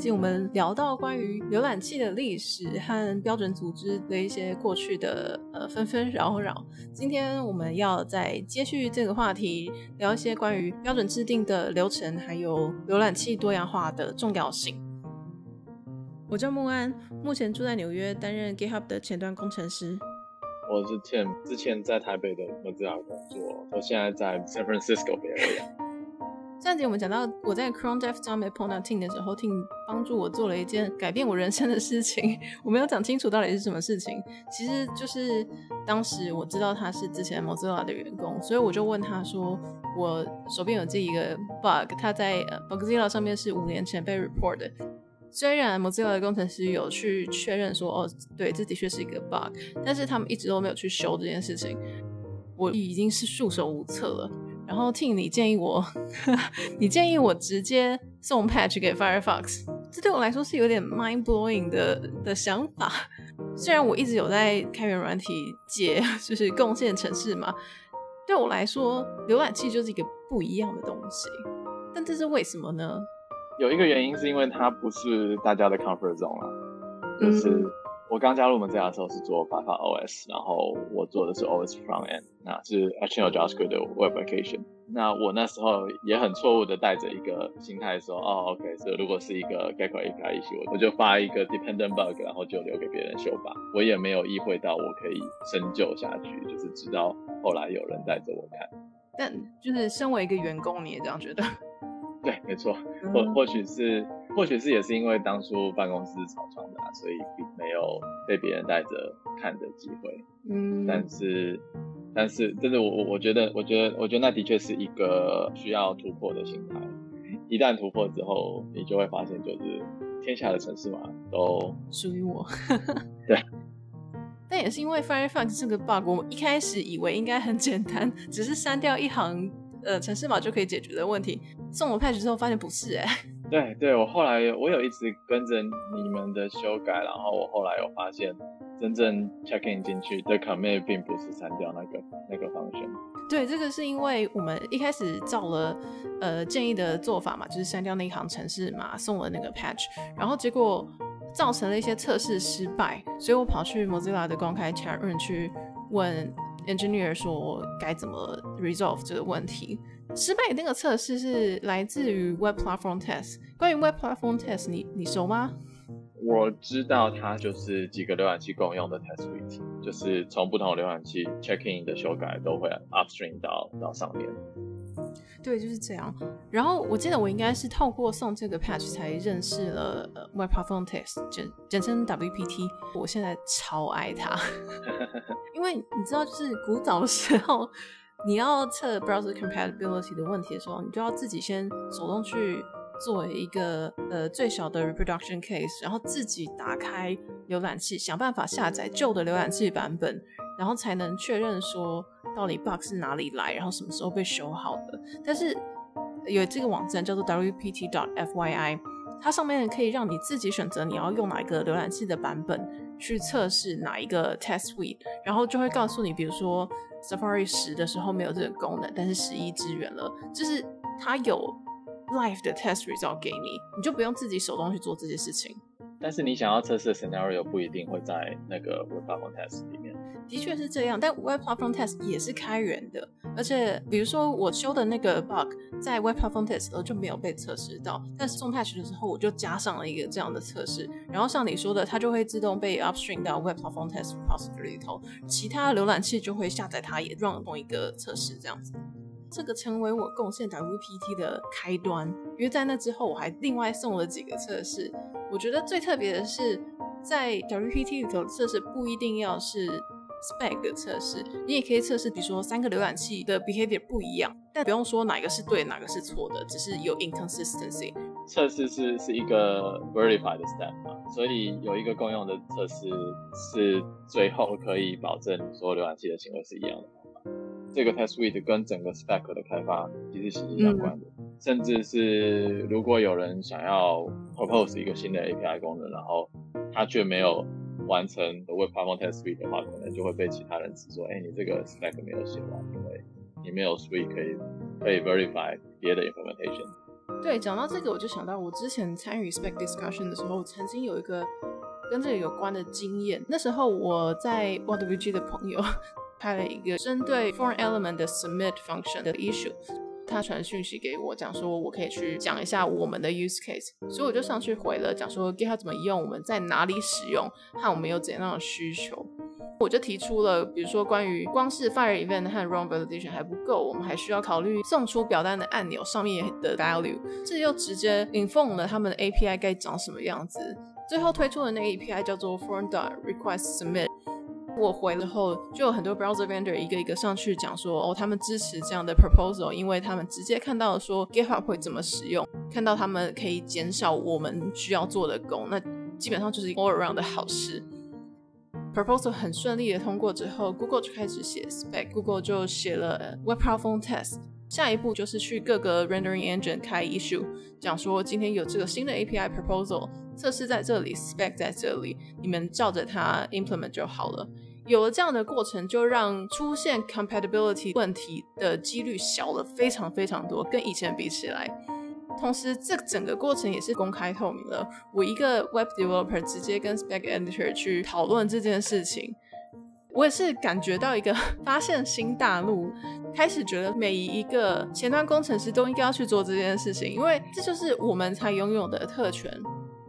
集我们聊到关于浏览器的历史和标准组织的一些过去的呃纷纷扰扰。今天我们要再接续这个话题，聊一些关于标准制定的流程，还有浏览器多样化的重要性。我叫木安，目前住在纽约，担任 GitHub 的前端工程师。我是 Tim，之前在台北的 Mozilla 工作，我现在在 San Francisco 区。上集我们讲到我在 Chrome Dev 上面碰到 Tim 的时候，Tim 帮助我做了一件改变我人生的事情。我没有讲清楚到底是什么事情，其实就是当时我知道他是之前 Mozilla 的员工，所以我就问他说，我手边有这一个 bug，他在 Bugzilla 上面是五年前被 report 的。虽然 Mozilla 的工程师有去确认说，哦，对，这的确是一个 bug，但是他们一直都没有去修这件事情，我已经是束手无策了。然后 Tim 你建议我，你建议我直接送 patch 给 Firefox，这对我来说是有点 mind blowing 的的想法。虽然我一直有在开源软体界就是贡献城市嘛，对我来说，浏览器就是一个不一样的东西。但这是为什么呢？有一个原因是因为它不是大家的 comfort zone 啊，就是我刚加入我们这家的时候是做 Firefox OS，然后我做的是 OS Front End，那是 HTML JavaScript 的 Web Application。那我那时候也很错误的带着一个心态说，哦，OK，所以如果是一个 Gecko API issue，我就发一个 dependent bug，然后就留给别人修吧。我也没有意会到我可以深究下去，就是直到后来有人带着我看。但就是身为一个员工，你也这样觉得？对，没错，或或许是，或许是也是因为当初办公室草创的啊，所以并没有被别人带着看的机会。嗯，但是，但是，真的，我我我觉得，我觉得，我觉得那的确是一个需要突破的心态。一旦突破之后，你就会发现，就是天下的城市嘛都属于我。对，但也是因为 Firefox 这个 bug，我一开始以为应该很简单，只是删掉一行。呃，城市码就可以解决的问题，送我 patch 之后发现不是哎、欸。对对，我后来我有一直跟着你们的修改，然后我后来有发现，真正 check in 进去的 commit 并不是删掉那个那个 function。对，这个是因为我们一开始照了呃建议的做法嘛，就是删掉那一行程式码，送了那个 patch，然后结果造成了一些测试失败，所以我跑去 Mozilla 的公开 chat room 去问。Engineer 说该怎么 resolve 这个问题？失败的那个测试是来自于 web platform test。关于 web platform test，你你熟吗？我知道它就是几个浏览器共用的 test suite，就是从不同浏览器 check in 的修改都会 upstream 到到上面。对，就是这样。然后我记得我应该是透过送这个 patch 才认识了 Web Platform Test，简简称 WPT。我现在超爱它，因为你知道，就是古早的时候，你要测 browser compatibility 的问题的时候，你就要自己先手动去做一个呃最小的 reproduction case，然后自己打开浏览器，想办法下载旧的浏览器版本。然后才能确认说到底 bug 是哪里来，然后什么时候被修好的。但是有这个网站叫做 wpt.fyi，它上面可以让你自己选择你要用哪一个浏览器的版本去测试哪一个 test suite，然后就会告诉你，比如说 Safari 十的时候没有这个功能，但是十一支援了，就是它有 live 的 test result 给你，你就不用自己手动去做这些事情。但是你想要测试的 scenario 不一定会在那个 Web Platform Test 里面。的确是这样，但 Web Platform Test 也是开源的，而且比如说我修的那个 bug 在 Web Platform Test 的时候就没有被测试到，但是送 patch 的时候我就加上了一个这样的测试，然后像你说的，它就会自动被 upstream 到 Web Platform Test repository 里头，其他浏览器就会下载它，也 run 同一个测试这样子。这个成为我贡献 WPT 的开端，因为在那之后我还另外送了几个测试。我觉得最特别的是，在 WPT 里头测试不一定要是 spec 的测试，你也可以测试，比如说三个浏览器的 behavior 不一样，但不用说哪个是对，哪个是错的，只是有 inconsistency。测试是是一个 verify 的 step 嘛，所以有一个共用的测试是最后可以保证所有浏览器的行为是一样的。这个 test suite 跟整个 spec 的开发其实息息相关的，嗯、甚至是如果有人想要 propose 一个新的 API 功能，然后他却没有完成 Web Platform Test suite 的话，可能就会被其他人指说：“哎，你这个 spec 没有写完，因为你没有 suite 可以可以 verify 别的 implementation。”对，讲到这个，我就想到我之前参与 spec discussion 的时候，曾经有一个跟这个有关的经验。那时候我在 WG 的朋友拍了一个针对 foreign element 的 submit function 的 issue，他传讯息给我，讲说我可以去讲一下我们的 use case，所以我就上去回了，讲说 GitHub 怎么用，我们在哪里使用，和我们有怎样的需求。我就提出了，比如说关于光是 fire event 和 run validation 还不够，我们还需要考虑送出表单的按钮上面的 value，这又直接 inform 了他们的 API 该长什么样子。最后推出的那个 API 叫做 form dot request submit。我回了后，就有很多 browser vendor 一个一个上去讲说，哦，他们支持这样的 proposal，因为他们直接看到了说 GitHub 会怎么使用，看到他们可以减少我们需要做的工，那基本上就是 all around 的好事。Proposal 很顺利的通过之后，Google 就开始写 spec，Google 就写了 Web Platform Test。下一步就是去各个 Rendering Engine 开 issue，讲说今天有这个新的 API Proposal，测试在这里，spec 在这里，你们照着它 implement 就好了。有了这样的过程，就让出现 compatibility 问题的几率小了非常非常多，跟以前比起来。同时，这整个过程也是公开透明的。我一个 Web Developer 直接跟 Spec Editor 去讨论这件事情，我也是感觉到一个 发现新大陆，开始觉得每一个前端工程师都应该要去做这件事情，因为这就是我们才拥有的特权。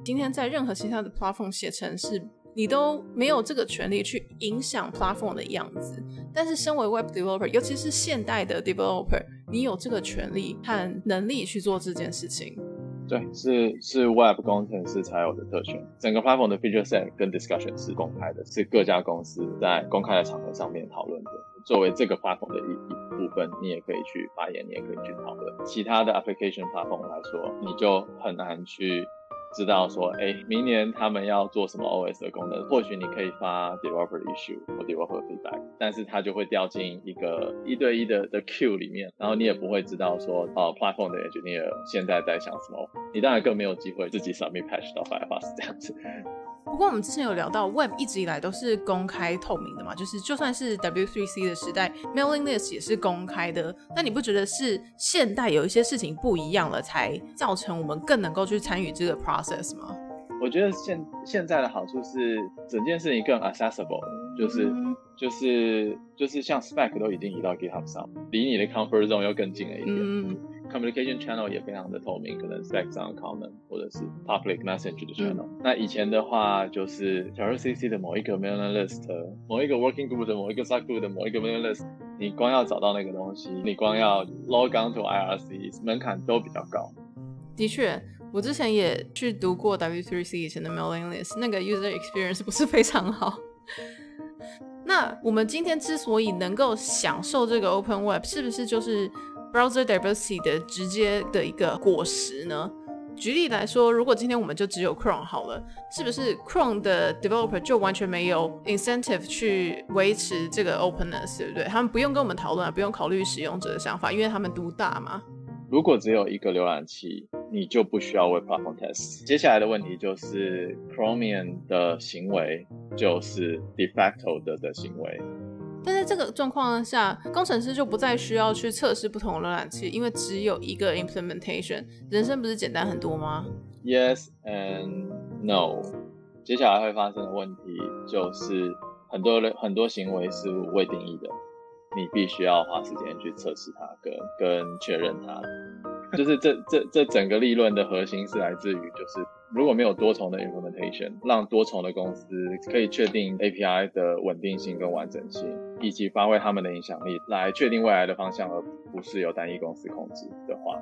今天在任何其他的 Platform 写程式，你都没有这个权利去影响 Platform 的样子。但是，身为 Web Developer，尤其是现代的 Developer，你有这个权利和能力去做这件事情。对，是是 Web 工程师才有的特权。整个 platform 的 feature set 跟 discussion 是公开的，是各家公司在公开的场合上面讨论的。作为这个 platform 的一一部分，你也可以去发言，你也可以去讨论。其他的 application platform 来说，你就很难去。知道说，哎，明年他们要做什么 OS 的功能？或许你可以发 developer issue 或 developer feedback，但是它就会掉进一个一对一的的 queue 里面，然后你也不会知道说，哦，platform 的 engineer 现在在想什么，你当然更没有机会自己 submit patch 到 Firefox 这样子。不过我们之前有聊到，Web 一直以来都是公开透明的嘛，就是就算是 W3C 的时代，mailing list 也是公开的。那你不觉得是现代有一些事情不一样了，才造成我们更能够去参与这个 process 吗？我觉得现现在的好处是整件事情更 accessible，就是、嗯、就是就是像 spec 都已经移到 GitHub 上，离你的 comfort zone 又更近了一点。嗯 Communication channel 也非常的透明，可能 spec 上 common 或者是 public message 的 channel。嗯、那以前的话，就是假如 CC 的某一个 mailing list，某一个 working group 的某一个 sub group 的某一个 mailing list，你光要找到那个东西，你光要 log on to IRC 门槛都比较高。的确，我之前也去读过 W3C 以前的 mailing list，那个 user experience 不是非常好。那我们今天之所以能够享受这个 open web，是不是就是？Browser diversity 的直接的一个果实呢？举例来说，如果今天我们就只有 Chrome 好了，是不是 Chrome 的 developer 就完全没有 incentive 去维持这个 openness，对不对？他们不用跟我们讨论，不用考虑使用者的想法，因为他们独大嘛。如果只有一个浏览器，你就不需要 Web Platform Test。接下来的问题就是 Chromium 的行为就是 de facto 的的行为。但在这个状况下，工程师就不再需要去测试不同的浏览器，因为只有一个 implementation，人生不是简单很多吗？Yes and no。接下来会发生的问题就是很多人很多行为是未定义的，你必须要花时间去测试它跟跟确认它。就是这这这整个理论的核心是来自于就是。如果没有多重的 implementation，让多重的公司可以确定 API 的稳定性跟完整性，以及发挥他们的影响力来确定未来的方向，而不是由单一公司控制的话，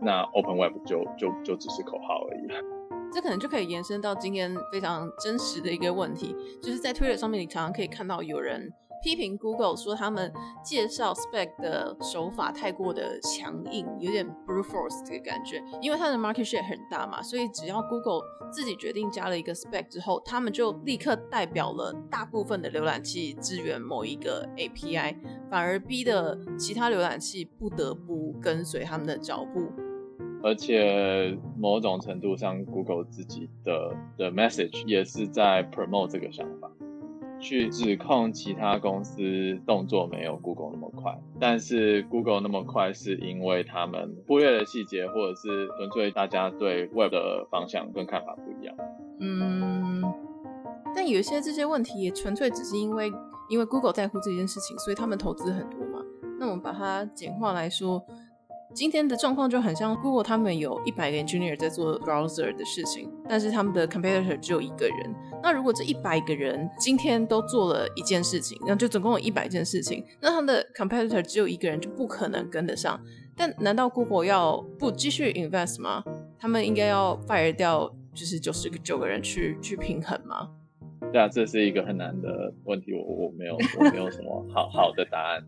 那 Open Web 就就就只是口号而已。这可能就可以延伸到今天非常真实的一个问题，就是在 Twitter 上面，你常常可以看到有人。批评 Google 说他们介绍 spec 的手法太过的强硬，有点 brute force 这个感觉。因为它的 market share 很大嘛，所以只要 Google 自己决定加了一个 spec 之后，他们就立刻代表了大部分的浏览器支援某一个 API，反而逼得其他浏览器不得不跟随他们的脚步。而且某种程度上，Google 自己的的 message 也是在 promote 这个想法。去指控其他公司动作没有 Google 那么快，但是 Google 那么快是因为他们忽略了细节，或者是纯粹大家对 Web 的方向跟看法不一样。嗯，但有些这些问题也纯粹只是因为因为 Google 在乎这件事情，所以他们投资很多嘛。那我们把它简化来说。今天的状况就很像 Google，他们有一百个 engineer 在做 browser 的事情，但是他们的 competitor 只有一个人。那如果这一百个人今天都做了一件事情，那就总共有一百件事情，那他们的 competitor 只有一个人就不可能跟得上。但难道 Google 要不继续 invest 吗？他们应该要 fire 掉就是九十九个人去去平衡吗？对啊，这是一个很难的问题，我我没有我没有什么好好的答案。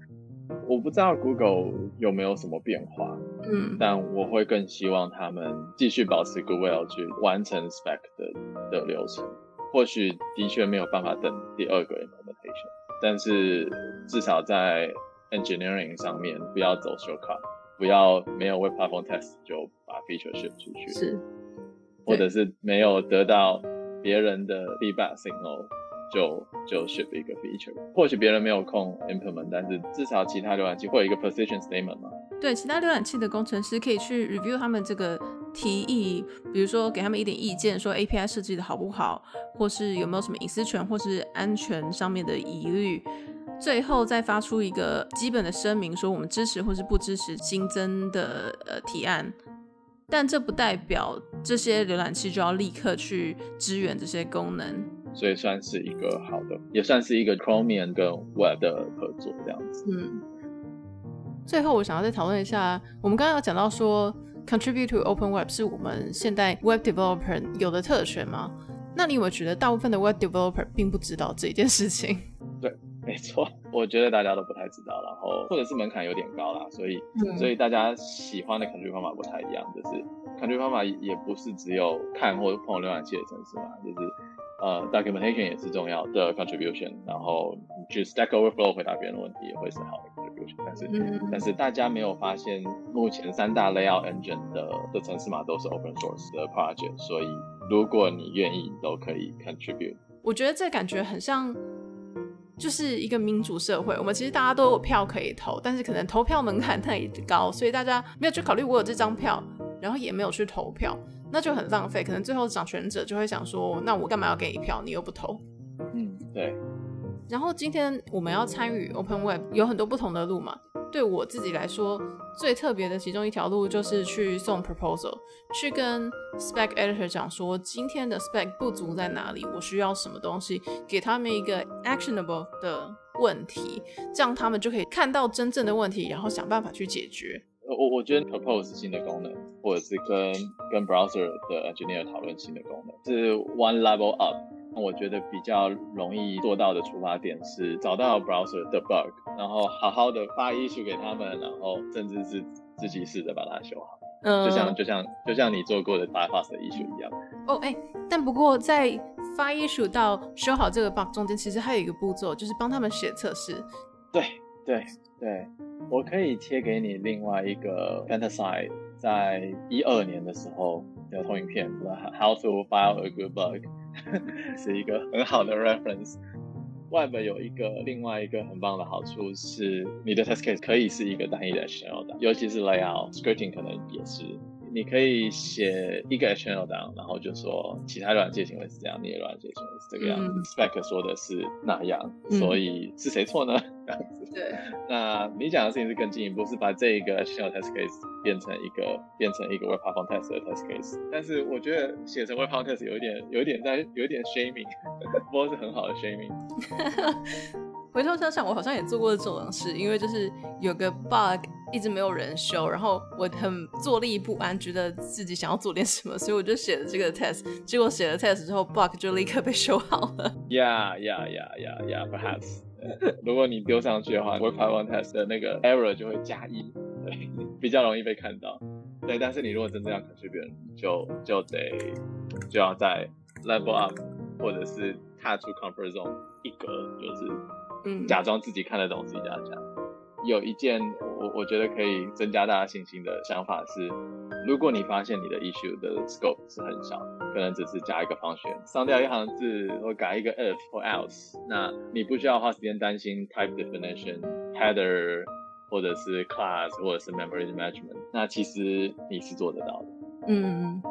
我不知道 Google 有没有什么变化，嗯，但我会更希望他们继续保持 Google 去完成 Spec 的的流程。或许的确没有办法等第二个 implementation，但是至少在 engineering 上面不要走 shortcut，不要没有 Platform Test 就把 feature ship 出去，是，或者是没有得到别人的 feedback signal。就就 ship 一个 feature，或许别人没有空 implement，但是至少其他浏览器会有一个 position statement 嘛。对，其他浏览器的工程师可以去 review 他们这个提议，比如说给他们一点意见，说 API 设计的好不好，或是有没有什么隐私权或是安全上面的疑虑，最后再发出一个基本的声明，说我们支持或是不支持新增的呃提案。但这不代表这些浏览器就要立刻去支援这些功能。所以算是一个好的，也算是一个 Chromium 跟 Web 的合作这样子。嗯。最后，我想要再讨论一下，我们刚刚有讲到说，contribute to Open Web 是我们现代 Web Developer 有的特权吗？那你有没有觉得大部分的 Web Developer 并不知道这件事情？对，没错，我觉得大家都不太知道，然后或者是门槛有点高啦，所以、嗯、所以大家喜欢的 contribute 方法不太一样，就是 contribute 方法也不是只有看或者碰浏览器的程式嘛，就是。呃，documentation 也是重要的 contribution，然后你去 Stack Overflow 回答别人的问题也会是好的 contribution，但是、嗯、但是大家没有发现，目前三大 layout engine 的的程式码都是 open source 的 project，所以如果你愿意，都可以 contribute。我觉得这感觉很像，就是一个民主社会，我们其实大家都有票可以投，但是可能投票门槛 太高，所以大家没有去考虑我有这张票，然后也没有去投票。那就很浪费，可能最后掌权者就会想说，那我干嘛要给你票？你又不投。嗯，对。然后今天我们要参与 Open Web，有很多不同的路嘛。对我自己来说，最特别的其中一条路就是去送 proposal，去跟 Spec Editor 讲说，今天的 Spec 不足在哪里，我需要什么东西，给他们一个 actionable 的问题，这样他们就可以看到真正的问题，然后想办法去解决。我我觉得 propose 新的功能，或者是跟跟 browser 的 engineer 讨论新的功能，是 one level up。我觉得比较容易做到的出发点是找到 browser 的 bug，然后好好的发 issue 给他们，然后甚至是自己试着把它修好。嗯，就像就像就像你做过的 bypass 的 issue 一样。哦，哎，但不过在发 issue 到修好这个 bug 中间，其实还有一个步骤，就是帮他们写测试。对对对。我可以贴给你另外一个 Fantasy 在一二年的时候的投影片，How to file a good bug，是一个很好的 reference。Web 有一个另外一个很棒的好处是，你的 test case 可以是一个单一的 shell 的，尤其是 layout scripting 可能也是。你可以写一个 HTML 档，然后就说其他软件行为是这样，你的软件行为是这个样子。嗯、Spec 说的是那样，所以是谁错呢？这样子。对。那你讲的事情是更进一步，是把这一个 HTML test case 变成一个变成一个 Web Platform Test 的 test case。但是我觉得写成 Web Platform Test 有一点有一点在有一点 shaming，不过是很好的 shaming。回头想想，我好像也做过这种事，因为就是有个 bug 一直没有人修，然后我很坐立不安，觉得自己想要做点什么，所以我就写了这个 test。结果写了 test 之后，bug 就立刻被修好了。Yeah, yeah, yeah, yeah, yeah. Perhaps，如果你丢上去的话，Web Platform Test 的那个 error 就会加一，对，比较容易被看到。对，但是你如果真正要 contribute，就就得就要在 level up，或者是踏出 comfort zone 一格，就是。嗯，假装自己看得懂自己家讲。有一件我我觉得可以增加大家信心的想法是，如果你发现你的 issue 的 scope 是很小，可能只是加一个 function，删掉一行字或改一个 if 或 else，那你不需要花时间担心 type definition、header 或者是 class 或者是 memory management，那其实你是做得到的。嗯。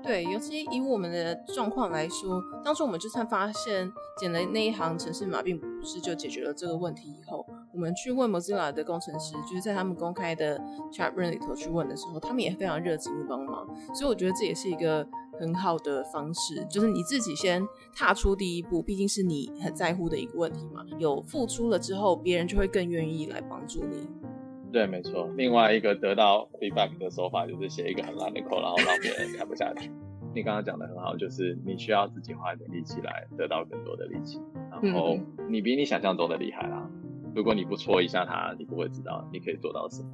对，尤其以我们的状况来说，当初我们就算发现剪了那一行程式码，并不是就解决了这个问题。以后我们去问 Mozilla 的工程师，就是在他们公开的 chat room 里头去问的时候，他们也非常热情的帮忙。所以我觉得这也是一个很好的方式，就是你自己先踏出第一步，毕竟是你很在乎的一个问题嘛。有付出了之后，别人就会更愿意来帮助你。对，没错。另外一个得到 feedback 的手法就是写一个很烂的 code，然后让别人看不下去。你刚刚讲的很好，就是你需要自己花一点力气来得到更多的力气，然后你比你想象中的厉害啦。如果你不戳一下它，你不会知道你可以做到什么。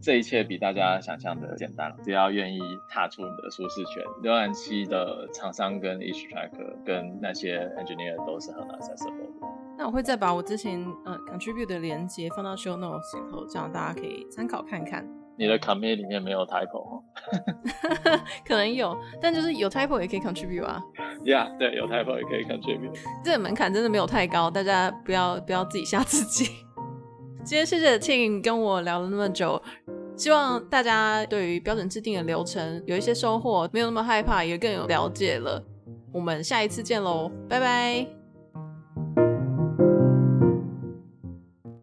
这一切比大家想象的简单，只要愿意踏出你的舒适圈。浏览器的厂商跟 tracker 跟那些 engineer 都是很 accessible 的。那我会再把我之前呃 contribute 的连接放到 show notes 里头，这样大家可以参考看看。你的 commit 里面没有 typo 可能有，但就是有 typo 也可以 contribute 啊。Yeah，对，有 typo 也可以 contribute。这个门槛真的没有太高，大家不要不要自己吓自己。今天谢谢 Tim 跟我聊了那么久，希望大家对于标准制定的流程有一些收获，没有那么害怕，也更有了解了。我们下一次见喽，拜拜。